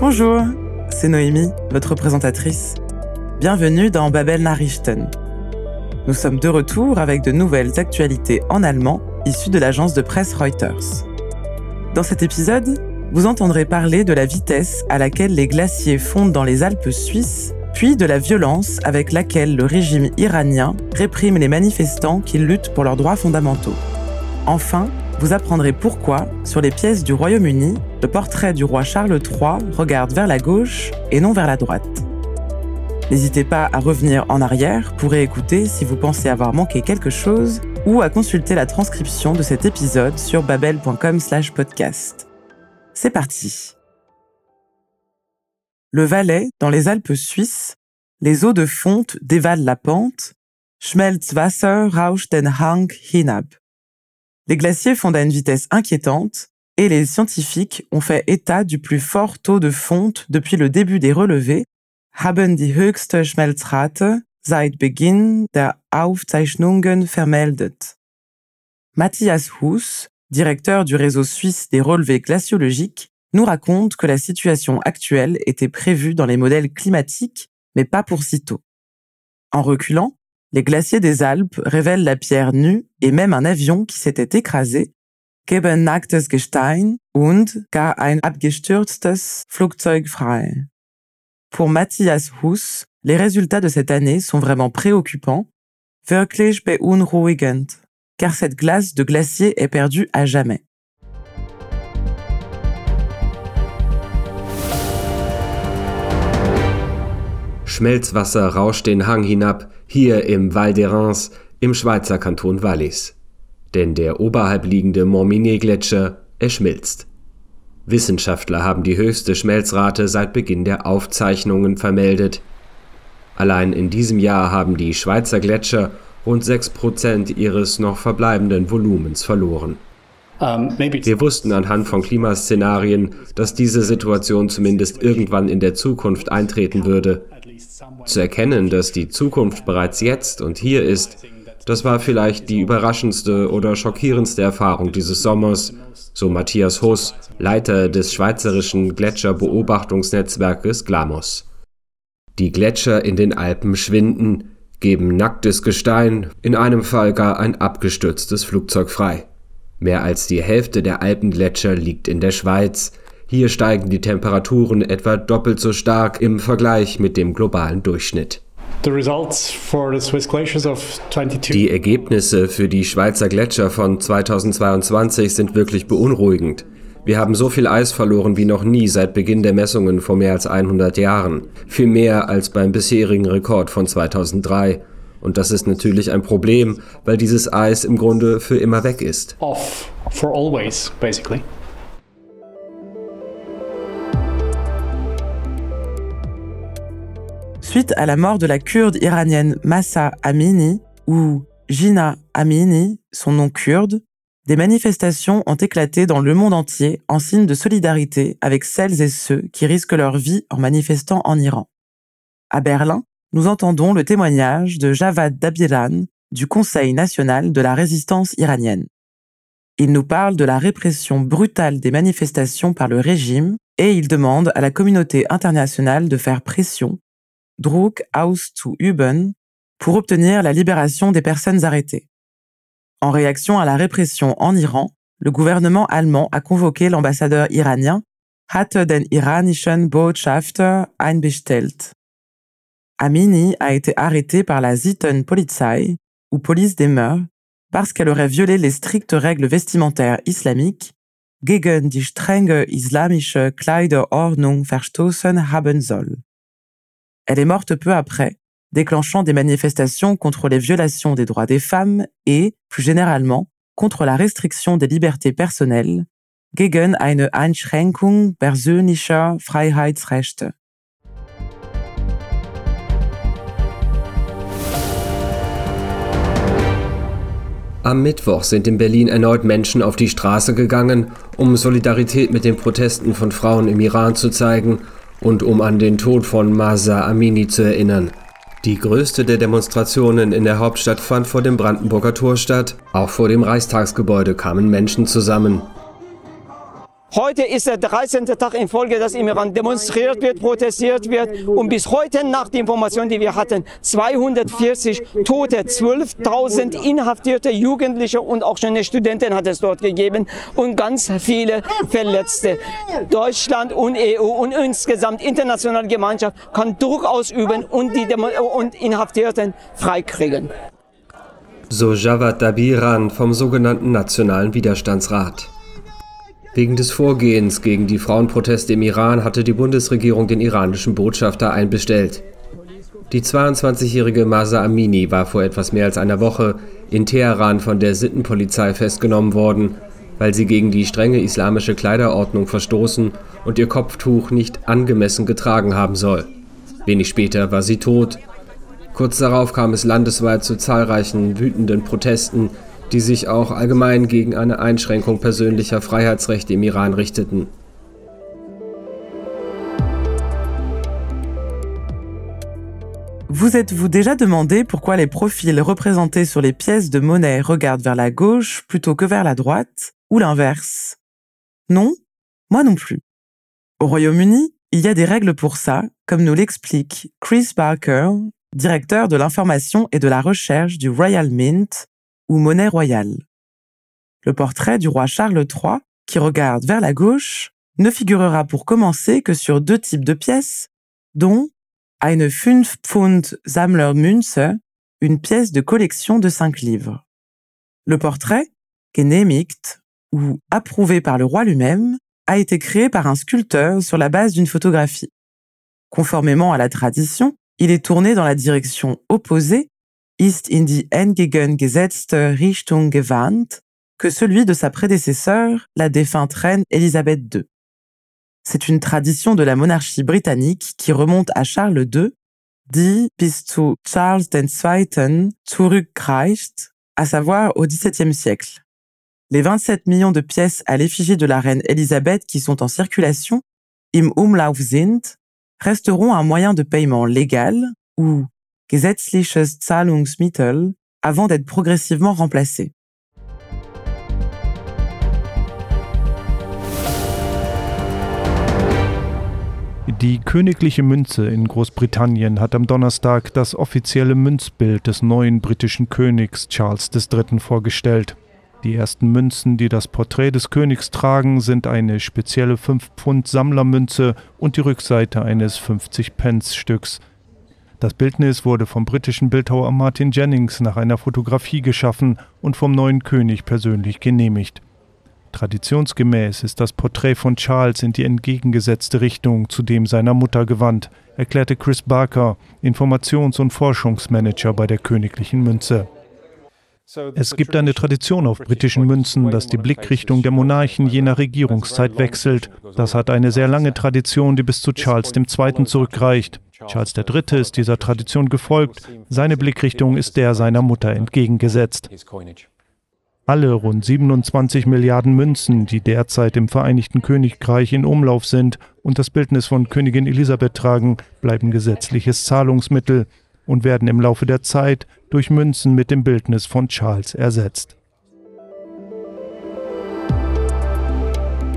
Bonjour, c'est Noémie, votre présentatrice. Bienvenue dans Babel Nachrichten. Nous sommes de retour avec de nouvelles actualités en allemand issues de l'agence de presse Reuters. Dans cet épisode, vous entendrez parler de la vitesse à laquelle les glaciers fondent dans les Alpes suisses, puis de la violence avec laquelle le régime iranien réprime les manifestants qui luttent pour leurs droits fondamentaux. Enfin, vous apprendrez pourquoi, sur les pièces du Royaume-Uni, le portrait du roi Charles III regarde vers la gauche et non vers la droite. N'hésitez pas à revenir en arrière pour écouter si vous pensez avoir manqué quelque chose ou à consulter la transcription de cet épisode sur babel.com/podcast. C'est parti. Le Valais, dans les Alpes suisses, les eaux de fonte dévalent la pente. Schmelzwasser rauscht den Hang hinab. Les glaciers fondent à une vitesse inquiétante et les scientifiques ont fait état du plus fort taux de fonte depuis le début des relevés, haben die höchste Schmelzrate seit Beginn der Aufzeichnungen vermeldet. Matthias Huss, directeur du réseau suisse des relevés glaciologiques, nous raconte que la situation actuelle était prévue dans les modèles climatiques, mais pas pour si tôt. En reculant, les glaciers des Alpes révèlent la pierre nue et même un avion qui s'était écrasé, geben nacktes Gestein und gar ein abgestürztes Flugzeug frei. Pour Matthias Huss, les résultats de cette année sont vraiment préoccupants, wirklich beunruhigend, car cette glace de glacier est perdue à jamais. Schmelzwasser rauscht den Hang hinab, hier im Val d'Erens im Schweizer Kanton Wallis. Denn der oberhalb liegende Morminet-Gletscher, er schmilzt. Wissenschaftler haben die höchste Schmelzrate seit Beginn der Aufzeichnungen vermeldet. Allein in diesem Jahr haben die Schweizer Gletscher rund 6% ihres noch verbleibenden Volumens verloren. Wir wussten anhand von Klimaszenarien, dass diese Situation zumindest irgendwann in der Zukunft eintreten würde. Zu erkennen, dass die Zukunft bereits jetzt und hier ist, das war vielleicht die überraschendste oder schockierendste Erfahrung dieses Sommers, so Matthias Huss, Leiter des schweizerischen Gletscherbeobachtungsnetzwerkes GLAMOS. Die Gletscher in den Alpen schwinden, geben nacktes Gestein, in einem Fall gar ein abgestürztes Flugzeug frei. Mehr als die Hälfte der Alpengletscher liegt in der Schweiz. Hier steigen die Temperaturen etwa doppelt so stark im Vergleich mit dem globalen Durchschnitt. Die Ergebnisse für die Schweizer Gletscher von 2022 sind wirklich beunruhigend. Wir haben so viel Eis verloren wie noch nie seit Beginn der Messungen vor mehr als 100 Jahren. Viel mehr als beim bisherigen Rekord von 2003. Und das ist natürlich ein Problem, weil dieses Eis im Grunde für immer weg ist. Off for always, basically. Suite à la mort de la kurde iranienne Massa Amini, ou Gina Amini, son nom kurde, des manifestations ont éclaté dans le monde entier en signe de solidarité avec celles et ceux qui risquent leur vie en manifestant en Iran. À Berlin, nous entendons le témoignage de Javad Dabiran du Conseil national de la résistance iranienne. Il nous parle de la répression brutale des manifestations par le régime et il demande à la communauté internationale de faire pression, Druck auszuüben, pour obtenir la libération des personnes arrêtées. En réaction à la répression en Iran, le gouvernement allemand a convoqué l'ambassadeur iranien hatte den iranischen Botschafter einbestellt Amini a été arrêtée par la Polizei, ou police des mœurs, parce qu'elle aurait violé les strictes règles vestimentaires islamiques gegen die strenge islamische Kleiderordnung verstoßen haben soll. Elle est morte peu après, déclenchant des manifestations contre les violations des droits des femmes et, plus généralement, contre la restriction des libertés personnelles, gegen eine Einschränkung persönlicher Freiheitsrechte. Am Mittwoch sind in Berlin erneut Menschen auf die Straße gegangen, um Solidarität mit den Protesten von Frauen im Iran zu zeigen und um an den Tod von Masa Amini zu erinnern. Die größte der Demonstrationen in der Hauptstadt fand vor dem Brandenburger Tor statt. Auch vor dem Reichstagsgebäude kamen Menschen zusammen. Heute ist der 13. Tag in Folge, dass im Iran demonstriert wird, protestiert wird. Und bis heute, nach der Information, die wir hatten, 240 Tote, 12.000 inhaftierte Jugendliche und auch schon eine Studentin hat es dort gegeben und ganz viele Verletzte. Deutschland und EU und insgesamt internationale Gemeinschaft kann Druck ausüben und die Demo und Inhaftierten freikriegen. So Javad Dabiran vom sogenannten Nationalen Widerstandsrat. Wegen des Vorgehens gegen die Frauenproteste im Iran hatte die Bundesregierung den iranischen Botschafter einbestellt. Die 22-jährige Masa Amini war vor etwas mehr als einer Woche in Teheran von der Sittenpolizei festgenommen worden, weil sie gegen die strenge islamische Kleiderordnung verstoßen und ihr Kopftuch nicht angemessen getragen haben soll. Wenig später war sie tot. Kurz darauf kam es landesweit zu zahlreichen wütenden Protesten, die sich auch allgemein gegen eine Einschränkung persönlicher Freiheitsrechte im Iran richteten. Vous êtes-vous déjà demandé pourquoi les profils représentés sur les pièces de monnaie regardent vers la gauche plutôt que vers la droite, ou l'inverse? Non Moi non plus. Au Royaume-Uni, il y a des règles pour ça, comme nous l'explique Chris Barker, directeur de l'information et de la recherche du Royal Mint, ou monnaie royale. Le portrait du roi Charles III, qui regarde vers la gauche, ne figurera pour commencer que sur deux types de pièces, dont eine 5 Pfund Sammler Münze, une pièce de collection de 5 livres. Le portrait, genehmigt, ou approuvé par le roi lui-même, a été créé par un sculpteur sur la base d'une photographie. Conformément à la tradition, il est tourné dans la direction opposée ist in die entgegengesetzte Richtung gewandt que celui de sa prédécesseur, la défunte reine Elisabeth II. C'est une tradition de la monarchie britannique qui remonte à Charles II, dit bis zu Charles II zurückreicht, à savoir au XVIIe siècle. Les 27 millions de pièces à l'effigie de la reine Elisabeth qui sont en circulation, im Umlauf sind, resteront un moyen de paiement légal ou gesetzliches Zahlungsmittel avant d'être progressivement remplacé. Die königliche Münze in Großbritannien hat am Donnerstag das offizielle Münzbild des neuen britischen Königs Charles III. vorgestellt. Die ersten Münzen, die das Porträt des Königs tragen, sind eine spezielle 5-Pfund-Sammlermünze und die Rückseite eines 50-Pence-Stücks. Das Bildnis wurde vom britischen Bildhauer Martin Jennings nach einer Fotografie geschaffen und vom neuen König persönlich genehmigt. Traditionsgemäß ist das Porträt von Charles in die entgegengesetzte Richtung zu dem seiner Mutter gewandt, erklärte Chris Barker, Informations- und Forschungsmanager bei der Königlichen Münze. Es gibt eine Tradition auf britischen Münzen, dass die Blickrichtung der Monarchen je nach Regierungszeit wechselt. Das hat eine sehr lange Tradition, die bis zu Charles II. zurückreicht. Charles III. ist dieser Tradition gefolgt. Seine Blickrichtung ist der seiner Mutter entgegengesetzt. Alle rund 27 Milliarden Münzen, die derzeit im Vereinigten Königreich in Umlauf sind und das Bildnis von Königin Elisabeth tragen, bleiben gesetzliches Zahlungsmittel und werden im Laufe der Zeit durch Münzen mit dem Bildnis von Charles ersetzt.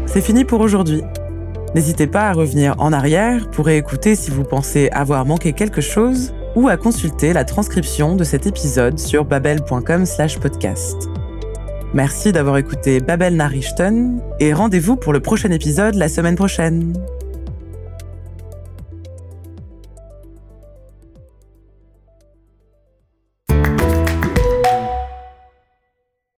C'est fini pour aujourd'hui. N'hésitez pas à revenir en arrière pour écouter si vous pensez avoir manqué quelque chose ou à consulter la transcription de cet épisode sur babel.com/podcast. Merci d'avoir écouté Babel Narichten et rendez-vous pour le prochain épisode la semaine prochaine.